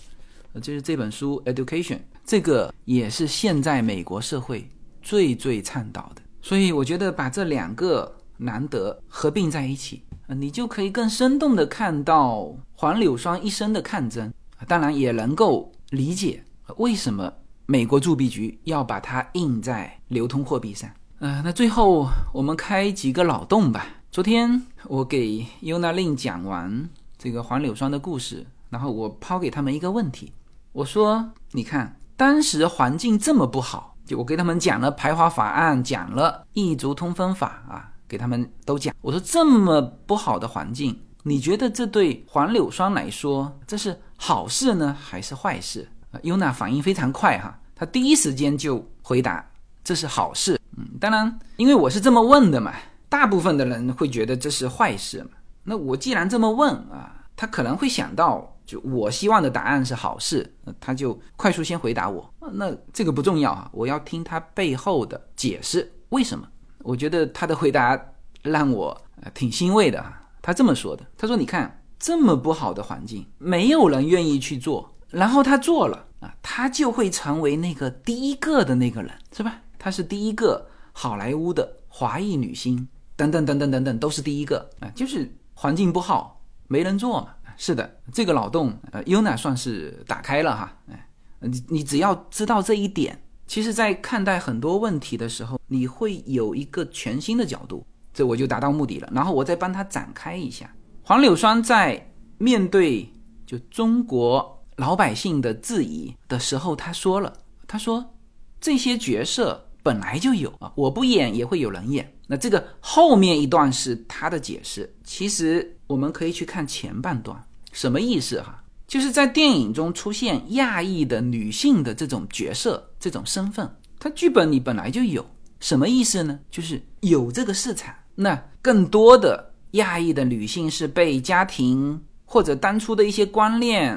呃，这是这本书《Education》，这个也是现在美国社会最最倡导的。所以我觉得把这两个难得合并在一起。你就可以更生动地看到黄柳霜一生的抗争，当然也能够理解为什么美国铸币局要把它印在流通货币上。呃，那最后我们开几个脑洞吧。昨天我给尤娜令讲完这个黄柳霜的故事，然后我抛给他们一个问题，我说：你看，当时环境这么不好，就我给他们讲了排华法案，讲了异族通分法啊。给他们都讲，我说这么不好的环境，你觉得这对黄柳霜来说这是好事呢，还是坏事？尤娜反应非常快哈，他第一时间就回答这是好事。嗯，当然，因为我是这么问的嘛，大部分的人会觉得这是坏事嘛。那我既然这么问啊，他可能会想到，就我希望的答案是好事，他就快速先回答我。那这个不重要啊，我要听他背后的解释，为什么？我觉得他的回答让我挺欣慰的啊。他这么说的：“他说，你看这么不好的环境，没有人愿意去做，然后他做了啊，他就会成为那个第一个的那个人，是吧？他是第一个好莱坞的华裔女星，等等等等等等，都是第一个啊。就是环境不好，没人做嘛。是的，这个脑洞，呃，优娜算是打开了哈。哎，你你只要知道这一点。”其实，在看待很多问题的时候，你会有一个全新的角度，这我就达到目的了。然后我再帮他展开一下。黄柳霜在面对就中国老百姓的质疑的时候，他说了：“他说这些角色本来就有啊，我不演也会有人演。”那这个后面一段是他的解释。其实我们可以去看前半段，什么意思哈？就是在电影中出现亚裔的女性的这种角色、这种身份，它剧本里本来就有。什么意思呢？就是有这个市场，那更多的亚裔的女性是被家庭或者当初的一些观念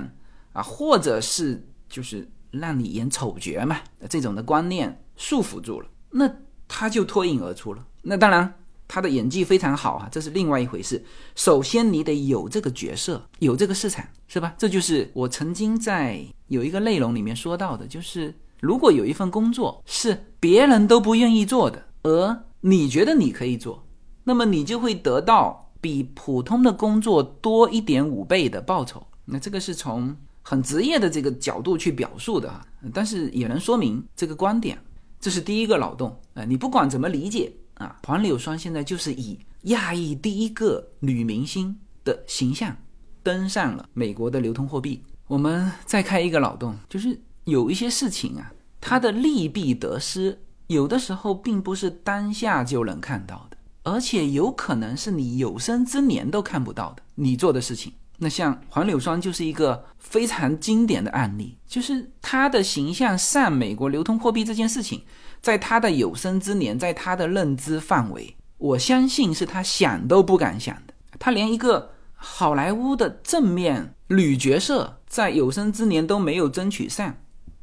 啊，或者是就是让你演丑角嘛这种的观念束缚住了，那他就脱颖而出了。那当然。他的演技非常好啊，这是另外一回事。首先，你得有这个角色，有这个市场，是吧？这就是我曾经在有一个内容里面说到的，就是如果有一份工作是别人都不愿意做的，而你觉得你可以做，那么你就会得到比普通的工作多一点五倍的报酬。那这个是从很职业的这个角度去表述的啊，但是也能说明这个观点。这是第一个脑洞啊，你不管怎么理解。啊，黄柳霜现在就是以亚裔第一个女明星的形象登上了美国的流通货币。我们再开一个脑洞，就是有一些事情啊，它的利弊得失，有的时候并不是当下就能看到的，而且有可能是你有生之年都看不到的。你做的事情，那像黄柳霜就是一个非常经典的案例，就是她的形象上美国流通货币这件事情。在他的有生之年，在他的认知范围，我相信是他想都不敢想的。他连一个好莱坞的正面女角色，在有生之年都没有争取上。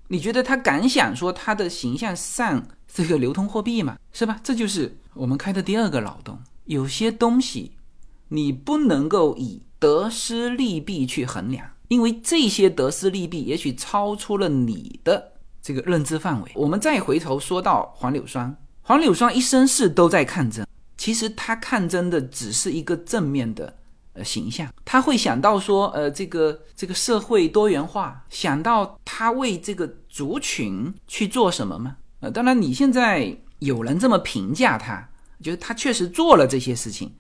你觉得他敢想说他的形象上这个流通货币吗？是吧？这就是我们开的第二个脑洞。有些东西，你不能够以得失利弊去衡量。因为这些得失利弊也许超出了你的这个认知范围。我们再回头说到黄柳霜，黄柳霜一生是都在抗争，其实他抗争的只是一个正面的呃形象，他会想到说，呃，这个这个社会多元化，想到他为这个族群去做什么吗？呃，当然你现在有人这么评价他，觉得他确实做了这些事情，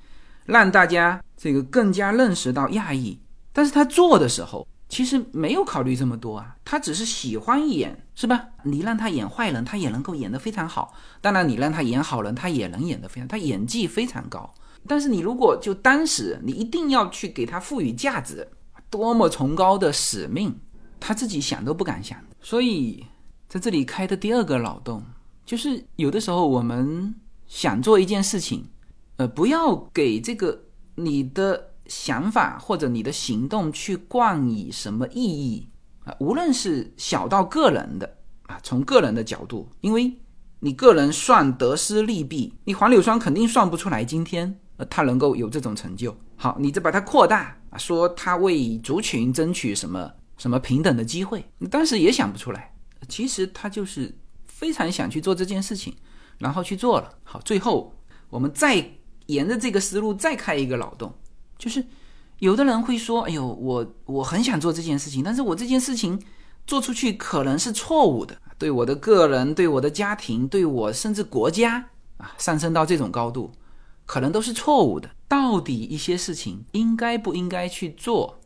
让大家这个更加认识到亚裔。但是他做的时候，其实没有考虑这么多啊，他只是喜欢演，是吧？你让他演坏人，他也能够演得非常好。当然，你让他演好人，他也能演得非常，他演技非常高。但是你如果就当时你一定要去给他赋予价值，多么崇高的使命，他自己想都不敢想。所以在这里开的第二个脑洞，就是有的时候我们想做一件事情，呃，不要给这个你的。想法或者你的行动去冠以什么意义啊？无论是小到个人的啊，从个人的角度，因为你个人算得失利弊，你黄柳霜肯定算不出来今天呃他能够有这种成就。好，你再把它扩大啊，说他为族群争取什么什么平等的机会，你当时也想不出来。其实他就是非常想去做这件事情，然后去做了。好，最后我们再沿着这个思路再开一个脑洞。就是有的人会说：“哎呦，我我很想做这件事情，但是我这件事情做出去可能是错误的，对我的个人、对我的家庭、对我甚至国家啊，上升到这种高度，可能都是错误的。到底一些事情应该不应该去做？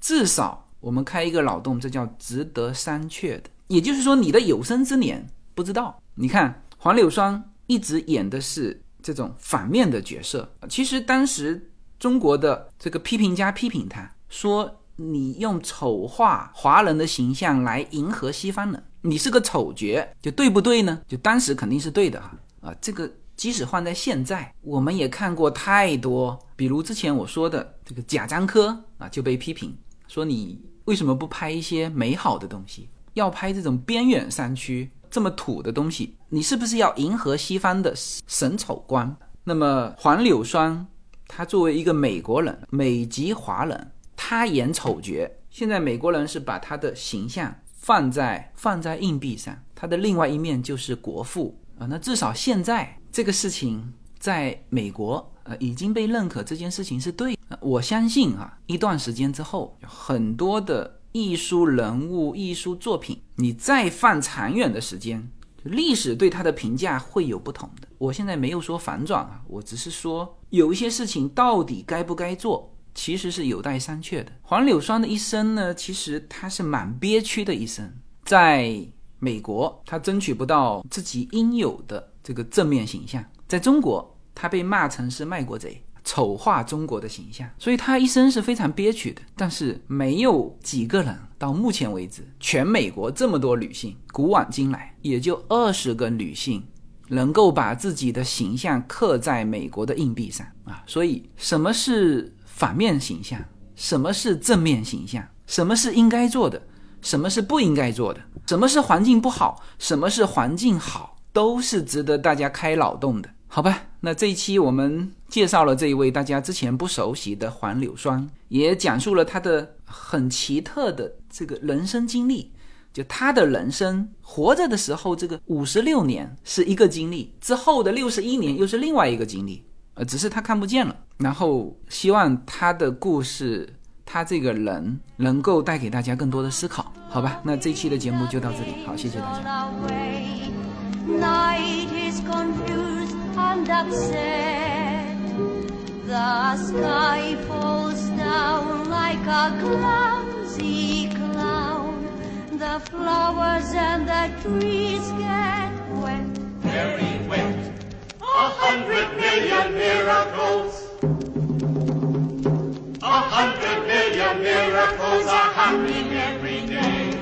至少我们开一个脑洞，这叫值得商榷的。也就是说，你的有生之年不知道。你看黄柳霜一直演的是这种反面的角色，其实当时。”中国的这个批评家批评他说：“你用丑化华人的形象来迎合西方人，你是个丑角，就对不对呢？就当时肯定是对的哈啊！这个即使换在现在，我们也看过太多，比如之前我说的这个贾樟柯啊，就被批评说你为什么不拍一些美好的东西，要拍这种边远山区这么土的东西？你是不是要迎合西方的审丑观？那么黄柳霜。”他作为一个美国人，美籍华人，他演丑角。现在美国人是把他的形象放在放在硬币上，他的另外一面就是国父啊。那至少现在这个事情在美国呃已经被认可，这件事情是对。我相信啊，一段时间之后，很多的艺术人物、艺术作品，你再放长远的时间。历史对他的评价会有不同的。我现在没有说反转啊，我只是说有一些事情到底该不该做，其实是有待商榷的。黄柳霜的一生呢，其实他是蛮憋屈的一生。在美国，他争取不到自己应有的这个正面形象；在中国，他被骂成是卖国贼。丑化中国的形象，所以他一生是非常憋屈的。但是没有几个人到目前为止，全美国这么多女性，古往今来也就二十个女性能够把自己的形象刻在美国的硬币上啊。所以什么是反面形象？什么是正面形象？什么是应该做的？什么是不应该做的？什么是环境不好？什么是环境好？都是值得大家开脑洞的。好吧，那这一期我们介绍了这一位大家之前不熟悉的黄柳霜，也讲述了他的很奇特的这个人生经历。就他的人生活着的时候，这个五十六年是一个经历，之后的六十一年又是另外一个经历，呃，只是他看不见了。然后希望他的故事，他这个人能够带给大家更多的思考。好吧，那这期的节目就到这里，好，谢谢大家。The sky falls down like a clumsy clown. The flowers and the trees get wet. Very wet. A hundred million miracles. A hundred million miracles are happening every day.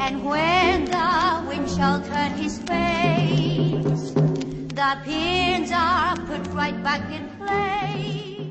And when the wind shall turn his face the pins are put right back in place.